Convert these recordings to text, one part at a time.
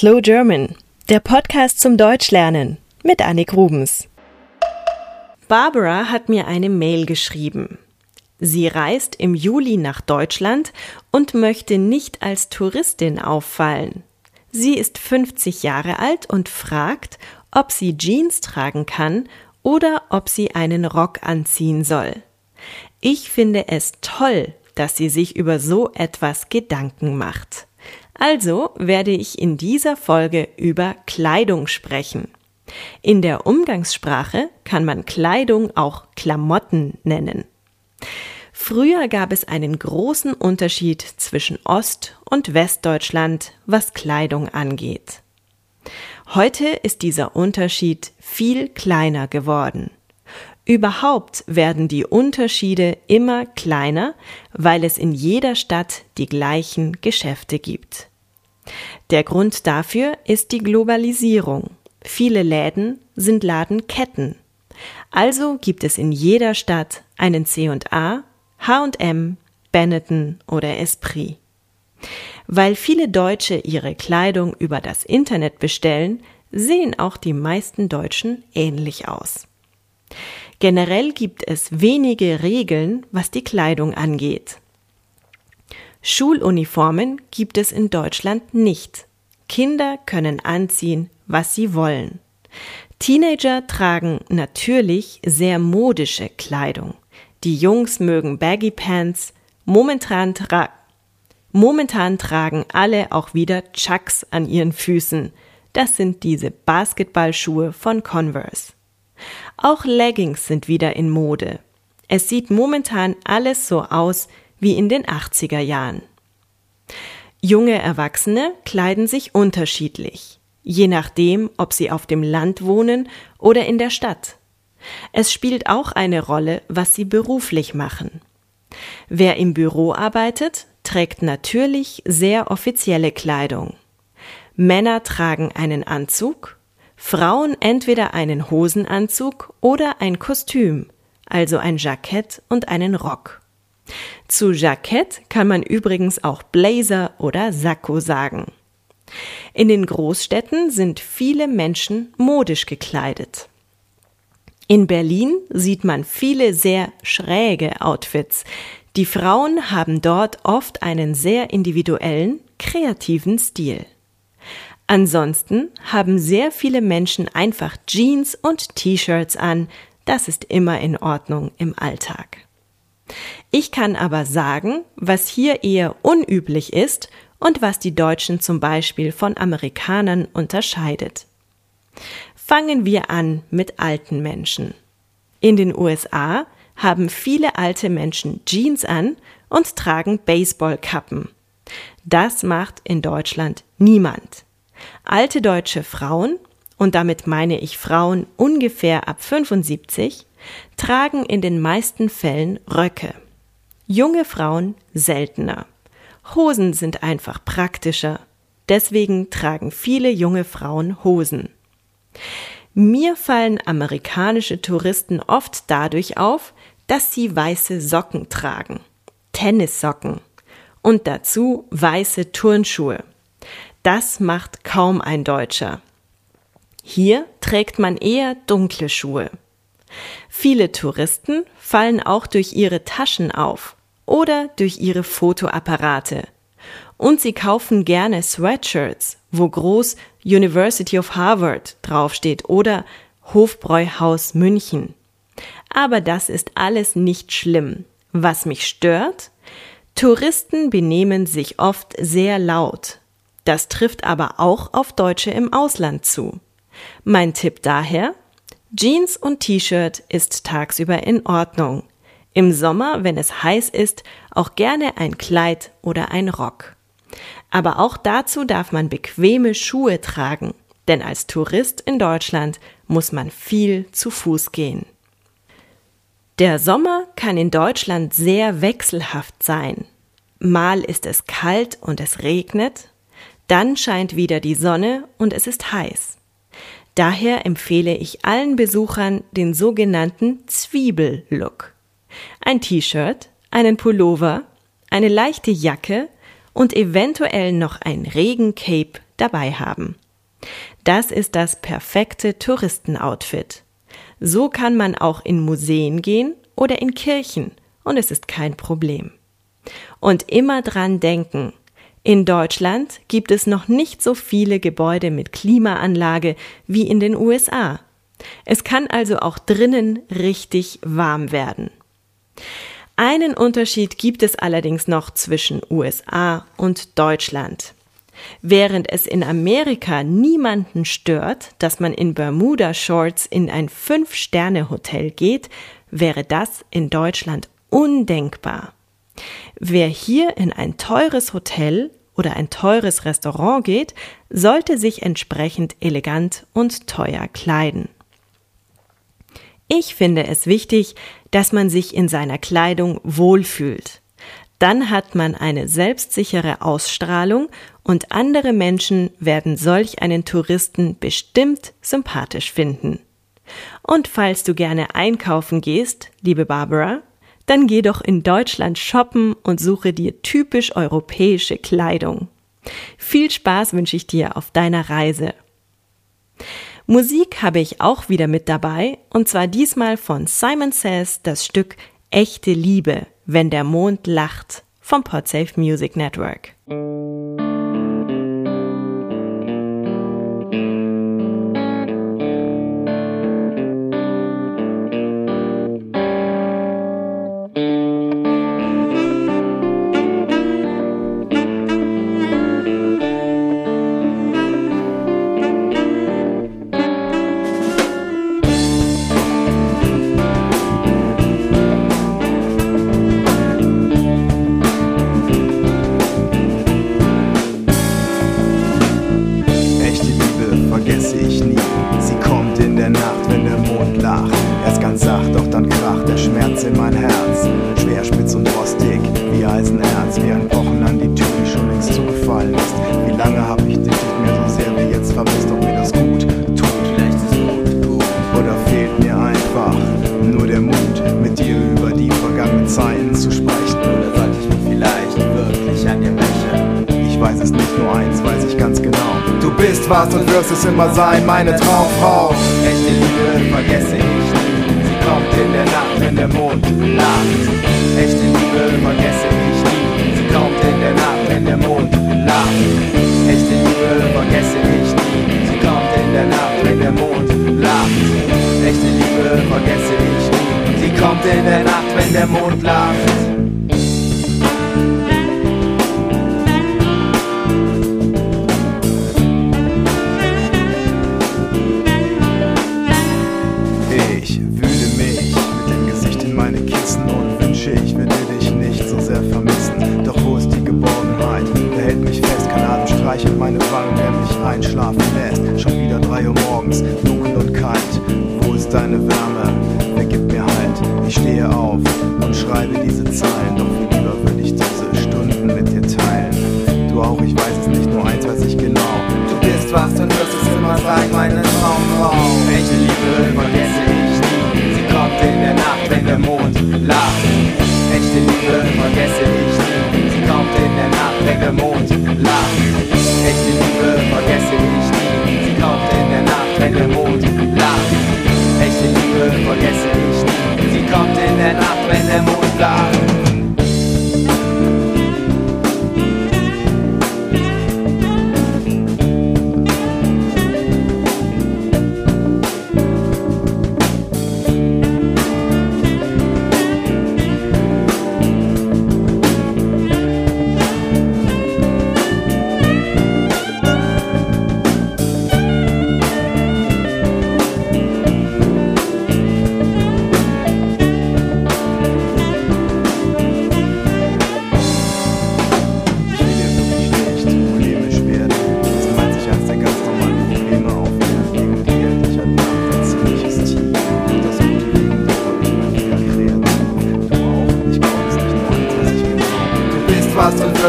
Slow German, der Podcast zum Deutschlernen mit Annik Rubens. Barbara hat mir eine Mail geschrieben. Sie reist im Juli nach Deutschland und möchte nicht als Touristin auffallen. Sie ist 50 Jahre alt und fragt, ob sie Jeans tragen kann oder ob sie einen Rock anziehen soll. Ich finde es toll, dass sie sich über so etwas Gedanken macht. Also werde ich in dieser Folge über Kleidung sprechen. In der Umgangssprache kann man Kleidung auch Klamotten nennen. Früher gab es einen großen Unterschied zwischen Ost- und Westdeutschland, was Kleidung angeht. Heute ist dieser Unterschied viel kleiner geworden. Überhaupt werden die Unterschiede immer kleiner, weil es in jeder Stadt die gleichen Geschäfte gibt. Der Grund dafür ist die Globalisierung. Viele Läden sind Ladenketten. Also gibt es in jeder Stadt einen C&A, H&M, Benetton oder Esprit. Weil viele Deutsche ihre Kleidung über das Internet bestellen, sehen auch die meisten Deutschen ähnlich aus. Generell gibt es wenige Regeln, was die Kleidung angeht. Schuluniformen gibt es in Deutschland nicht. Kinder können anziehen, was sie wollen. Teenager tragen natürlich sehr modische Kleidung. Die Jungs mögen Baggy Pants. Momentan, tra Momentan tragen alle auch wieder Chucks an ihren Füßen. Das sind diese Basketballschuhe von Converse. Auch Leggings sind wieder in Mode. Es sieht momentan alles so aus wie in den 80er Jahren. Junge Erwachsene kleiden sich unterschiedlich, je nachdem, ob sie auf dem Land wohnen oder in der Stadt. Es spielt auch eine Rolle, was sie beruflich machen. Wer im Büro arbeitet, trägt natürlich sehr offizielle Kleidung. Männer tragen einen Anzug, Frauen entweder einen Hosenanzug oder ein Kostüm, also ein Jackett und einen Rock. Zu Jackett kann man übrigens auch Blazer oder Sakko sagen. In den Großstädten sind viele Menschen modisch gekleidet. In Berlin sieht man viele sehr schräge Outfits. Die Frauen haben dort oft einen sehr individuellen, kreativen Stil. Ansonsten haben sehr viele Menschen einfach Jeans und T-Shirts an. Das ist immer in Ordnung im Alltag. Ich kann aber sagen, was hier eher unüblich ist und was die Deutschen zum Beispiel von Amerikanern unterscheidet. Fangen wir an mit alten Menschen. In den USA haben viele alte Menschen Jeans an und tragen Baseballkappen. Das macht in Deutschland niemand. Alte deutsche Frauen, und damit meine ich Frauen ungefähr ab 75, tragen in den meisten Fällen Röcke. Junge Frauen seltener. Hosen sind einfach praktischer. Deswegen tragen viele junge Frauen Hosen. Mir fallen amerikanische Touristen oft dadurch auf, dass sie weiße Socken tragen. Tennissocken. Und dazu weiße Turnschuhe. Das macht kaum ein Deutscher. Hier trägt man eher dunkle Schuhe. Viele Touristen fallen auch durch ihre Taschen auf oder durch ihre Fotoapparate. Und sie kaufen gerne Sweatshirts, wo groß University of Harvard draufsteht oder Hofbräuhaus München. Aber das ist alles nicht schlimm. Was mich stört? Touristen benehmen sich oft sehr laut. Das trifft aber auch auf Deutsche im Ausland zu. Mein Tipp daher? Jeans und T-Shirt ist tagsüber in Ordnung. Im Sommer, wenn es heiß ist, auch gerne ein Kleid oder ein Rock. Aber auch dazu darf man bequeme Schuhe tragen, denn als Tourist in Deutschland muss man viel zu Fuß gehen. Der Sommer kann in Deutschland sehr wechselhaft sein. Mal ist es kalt und es regnet, dann scheint wieder die Sonne und es ist heiß. Daher empfehle ich allen Besuchern den sogenannten Zwiebellook. Ein T-Shirt, einen Pullover, eine leichte Jacke und eventuell noch ein Regencape dabei haben. Das ist das perfekte Touristenoutfit. So kann man auch in Museen gehen oder in Kirchen und es ist kein Problem. Und immer dran denken, in Deutschland gibt es noch nicht so viele Gebäude mit Klimaanlage wie in den USA. Es kann also auch drinnen richtig warm werden. Einen Unterschied gibt es allerdings noch zwischen USA und Deutschland. Während es in Amerika niemanden stört, dass man in Bermuda Shorts in ein Fünf-Sterne-Hotel geht, wäre das in Deutschland undenkbar. Wer hier in ein teures Hotel oder ein teures Restaurant geht, sollte sich entsprechend elegant und teuer kleiden. Ich finde es wichtig, dass man sich in seiner Kleidung wohlfühlt. Dann hat man eine selbstsichere Ausstrahlung und andere Menschen werden solch einen Touristen bestimmt sympathisch finden. Und falls du gerne einkaufen gehst, liebe Barbara, dann geh doch in Deutschland shoppen und suche dir typisch europäische Kleidung. Viel Spaß wünsche ich dir auf deiner Reise. Musik habe ich auch wieder mit dabei, und zwar diesmal von Simon Says das Stück Echte Liebe, wenn der Mond lacht vom Podsafe Music Network. Warst und wirst es immer sein, meine Traumfrau. Echte Liebe vergesse ich nie, sie kommt in der Nacht, wenn der Mond lacht. Echte Liebe vergesse ich nie, sie kommt in der Nacht, wenn der Mond lacht. Echte Liebe vergesse ich nie, sie kommt in der Nacht, wenn der Mond lacht. Echte Liebe vergesse ich nie, sie kommt in der Nacht, wenn der Mond lacht.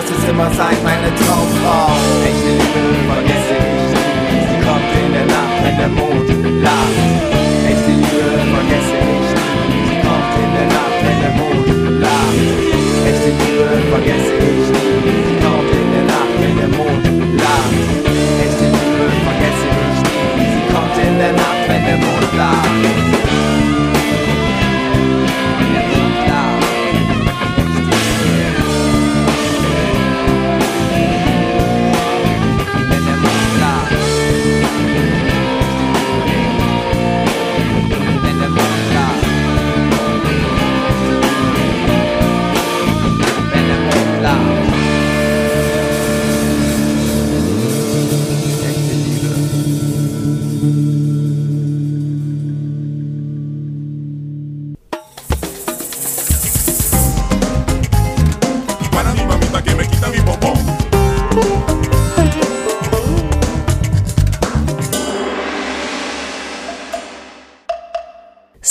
Vergesse ich nie. Kommt